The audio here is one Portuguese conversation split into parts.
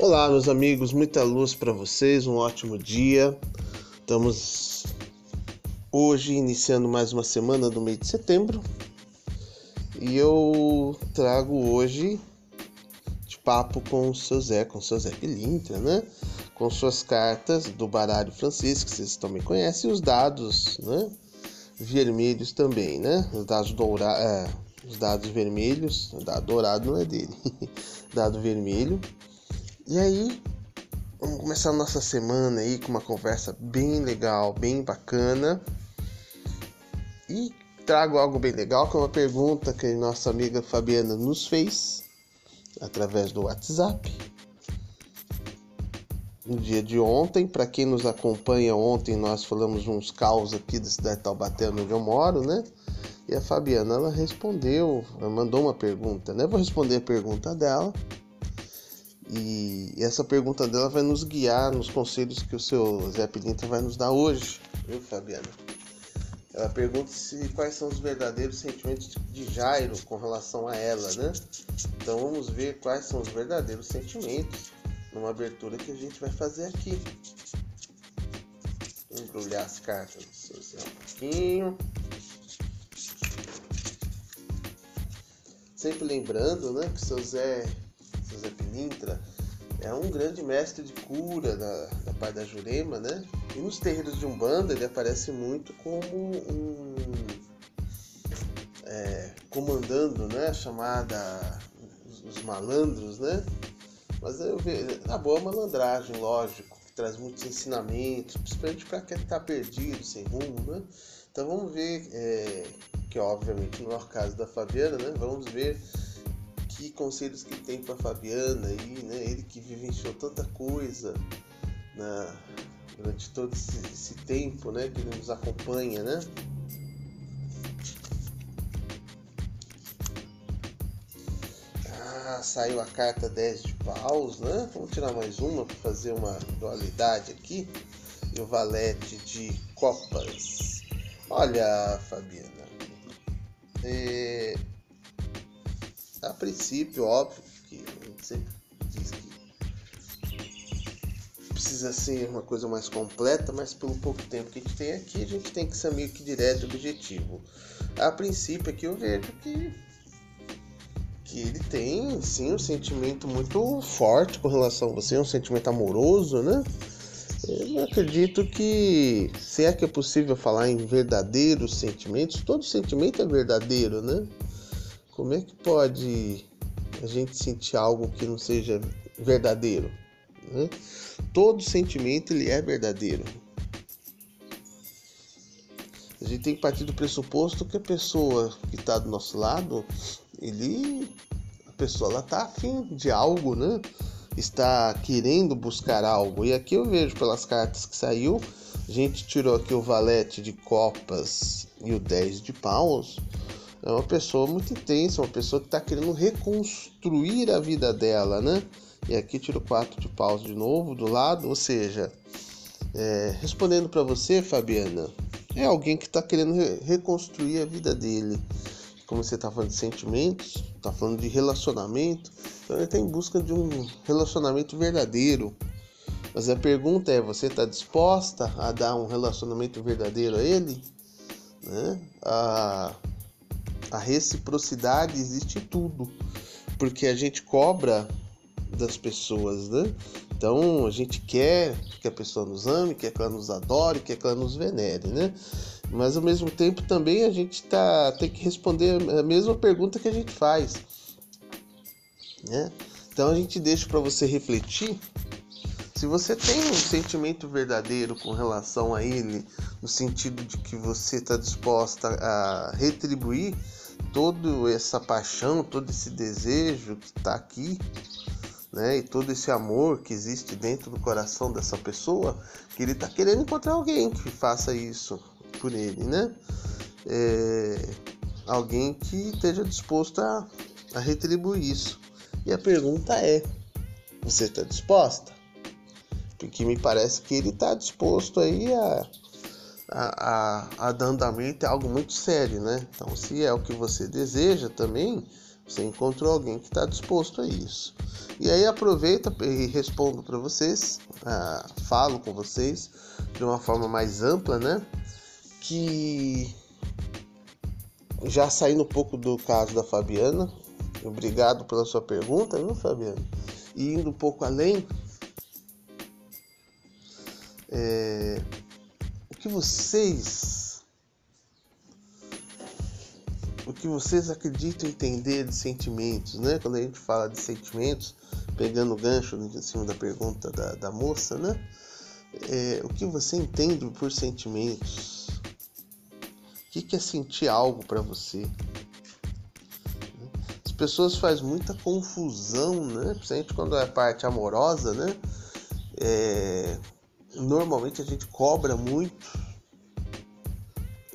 Olá, meus amigos, muita luz para vocês, um ótimo dia. Estamos hoje iniciando mais uma semana do mês de setembro e eu trago hoje de papo com o seu Zé, com o seu Zé Pilintra, né? Com suas cartas do baralho francês, que vocês também conhecem, e os dados, né? Vermelhos também, né? Os dados dourados, é, os dados vermelhos, o dado dourado não é dele, dado vermelho e aí, vamos começar a nossa semana aí com uma conversa bem legal, bem bacana. E trago algo bem legal, que é uma pergunta que nossa amiga Fabiana nos fez através do WhatsApp. No dia de ontem, para quem nos acompanha, ontem nós falamos uns caos aqui da cidade de Taubaté, onde eu moro, né? E a Fabiana, ela respondeu, ela mandou uma pergunta, né? Vou responder a pergunta dela e essa pergunta dela vai nos guiar nos conselhos que o seu Zé Pilintra vai nos dar hoje, viu, Fabiana? Ela pergunta se quais são os verdadeiros sentimentos de Jairo com relação a ela, né? Então vamos ver quais são os verdadeiros sentimentos numa abertura que a gente vai fazer aqui. Embrulhar as cartas do seu Zé um pouquinho. Sempre lembrando, né, que o seu Zé José é um grande mestre de cura da, da parte da Jurema, né? E nos terreiros de Umbanda ele aparece muito como um é, comandando, né? A chamada os, os, malandros, né? Mas eu vejo na boa malandragem, lógico, que traz muitos ensinamentos, principalmente para quem está perdido, sem rumo, né? Então vamos ver, é, que obviamente não é o caso da Fabiana, né? Vamos ver que conselhos que tem para Fabiana aí, né? Ele que vivenciou tanta coisa na, durante todo esse, esse, tempo, né? Que ele nos acompanha, né? Ah, saiu a carta 10 de paus, né? Vamos tirar mais uma para fazer uma dualidade aqui. E o valete de copas. Olha, Fabiana. É, a princípio, óbvio, que sempre diz que precisa ser uma coisa mais completa, mas pelo pouco tempo que a gente tem aqui, a gente tem que ser meio que direto objetivo. A princípio aqui eu vejo que que ele tem sim um sentimento muito forte com relação a você, um sentimento amoroso, né? Eu acredito que se é que é possível falar em verdadeiros sentimentos, todo sentimento é verdadeiro, né? Como é que pode a gente sentir algo que não seja verdadeiro? Né? Todo sentimento ele é verdadeiro. A gente tem que partir do pressuposto que a pessoa que está do nosso lado, ele, a pessoa ela está afim de algo, né? Está querendo buscar algo. E aqui eu vejo pelas cartas que saiu, a gente tirou aqui o valete de copas e o 10 de paus é uma pessoa muito intensa, uma pessoa que está querendo reconstruir a vida dela, né? E aqui tiro quatro de paus de novo do lado, ou seja, é, respondendo para você, Fabiana, é alguém que está querendo re reconstruir a vida dele. Como você está falando de sentimentos, está falando de relacionamento, então ele está em busca de um relacionamento verdadeiro. Mas a pergunta é: você está disposta a dar um relacionamento verdadeiro a ele? Né? A reciprocidade existe tudo, porque a gente cobra das pessoas, né? Então a gente quer que a pessoa nos ame, quer que ela nos adore, quer que ela nos venere, né? Mas ao mesmo tempo também a gente tá, tem que responder a mesma pergunta que a gente faz, né? Então a gente deixa para você refletir se você tem um sentimento verdadeiro com relação a ele, no sentido de que você está disposta a retribuir toda essa paixão, todo esse desejo que está aqui, né, e todo esse amor que existe dentro do coração dessa pessoa, que ele está querendo encontrar alguém que faça isso por ele, né? É, alguém que esteja disposto a, a retribuir isso. E a pergunta é: você está disposta? Porque me parece que ele está disposto aí a a, a, a dar andamento é algo muito sério, né? Então, se é o que você deseja também, Você encontrou alguém que está disposto a isso. E aí aproveita e respondo para vocês, ah, falo com vocês de uma forma mais ampla, né? Que já saindo um pouco do caso da Fabiana, obrigado pela sua pergunta, viu, Fabiana? E indo um pouco além, é, que vocês o que vocês acreditam entender de sentimentos, né? Quando a gente fala de sentimentos, pegando o gancho em cima da pergunta da, da moça, né? É, o que você entende por sentimentos? O que, é sentir algo para você? As pessoas fazem muita confusão, né? Principalmente quando é parte amorosa, né? É, normalmente a gente cobra muito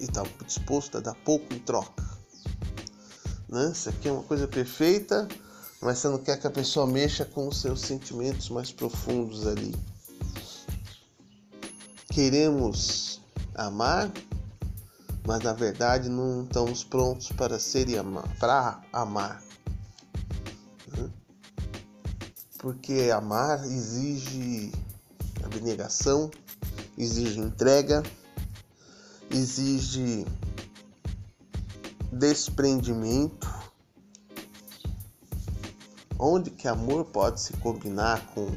e está disposto a dar pouco em troca. Né? Isso aqui é uma coisa perfeita, mas você não quer que a pessoa mexa com os seus sentimentos mais profundos ali. Queremos amar, mas na verdade não estamos prontos para ser e amar, para amar. Né? Porque amar exige abnegação, exige entrega, exige desprendimento. Onde que amor pode se combinar com,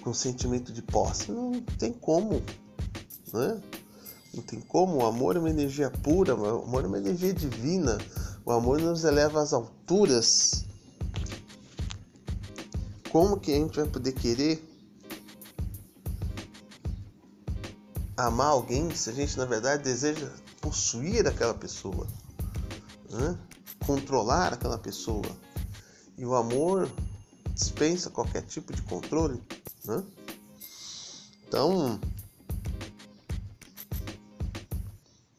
com sentimento de posse? Não tem como, né? Não tem como. O amor é uma energia pura, o amor é uma energia divina. O amor nos eleva às alturas. Como que a gente vai poder querer amar alguém se a gente na verdade deseja possuir aquela pessoa, né? controlar aquela pessoa. E o amor dispensa qualquer tipo de controle. Né? Então,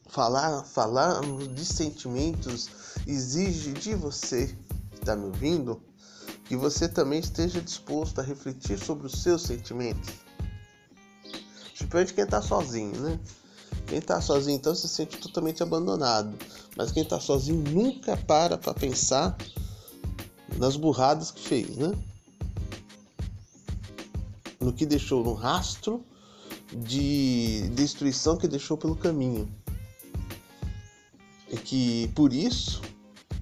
falar, falar de sentimentos exige de você que está me ouvindo que você também esteja disposto a refletir sobre os seus sentimentos Principalmente quem tá sozinho, né? Quem tá sozinho então se sente totalmente abandonado. Mas quem tá sozinho nunca para para pensar nas burradas que fez, né? No que deixou, no rastro de destruição que deixou pelo caminho. E que por isso,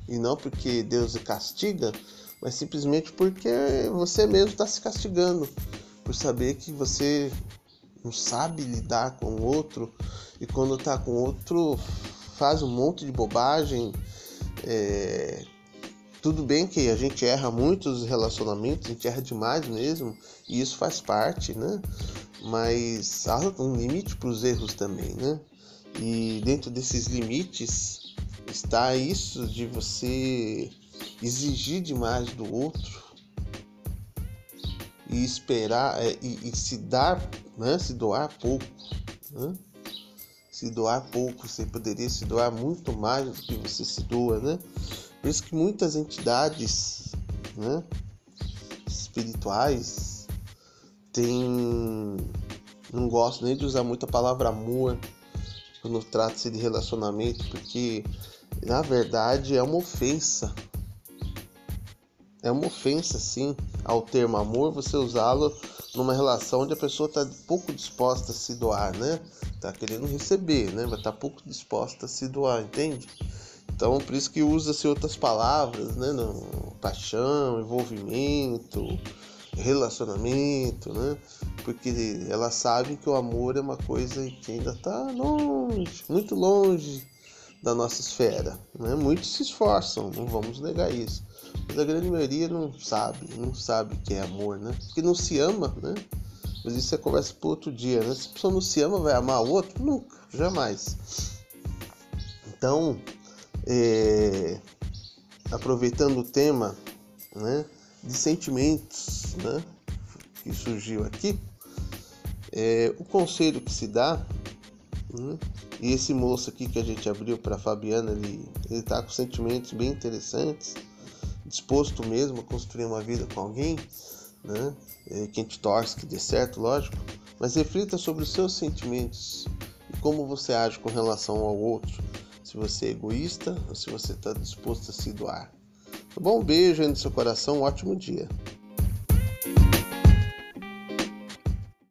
e não porque Deus castiga, mas simplesmente porque você mesmo está se castigando por saber que você não sabe lidar com o outro e quando tá com o outro faz um monte de bobagem. É... Tudo bem que a gente erra muitos relacionamentos, a gente erra demais mesmo, e isso faz parte, né? Mas há um limite para os erros também, né? E dentro desses limites está isso de você exigir demais do outro e esperar é, e, e se dar né? Se doar pouco, né? Se doar pouco, você poderia se doar muito mais do que você se doa, né? Por isso que muitas entidades, né? Espirituais têm não gosto nem de usar muito a palavra amor quando trata-se de relacionamento, porque na verdade é uma ofensa. É uma ofensa, sim, ao termo amor você usá-lo numa relação onde a pessoa está pouco disposta a se doar, né? Tá querendo receber, né? Mas tá pouco disposta a se doar, entende? Então, por isso que usa-se outras palavras, né? No, paixão, envolvimento, relacionamento, né? Porque elas sabem que o amor é uma coisa que ainda está longe, muito longe da nossa esfera, né? Muitos se esforçam, não vamos negar isso mas a grande maioria não sabe, não sabe o que é amor, né? Porque não se ama, né? Mas isso é conversa para outro dia, né? Se a pessoa não se ama, vai amar o outro? Nunca, jamais. Então, é... aproveitando o tema, né? De sentimentos, né? Que surgiu aqui, é... o conselho que se dá, né? E esse moço aqui que a gente abriu para Fabiana, ele, ele tá com sentimentos bem interessantes disposto mesmo a construir uma vida com alguém, né? É, quem te torce que dê certo, lógico, mas reflita sobre os seus sentimentos e como você age com relação ao outro. Se você é egoísta ou se você está disposto a se doar. Tá bom? Um beijo aí no seu coração, um ótimo dia.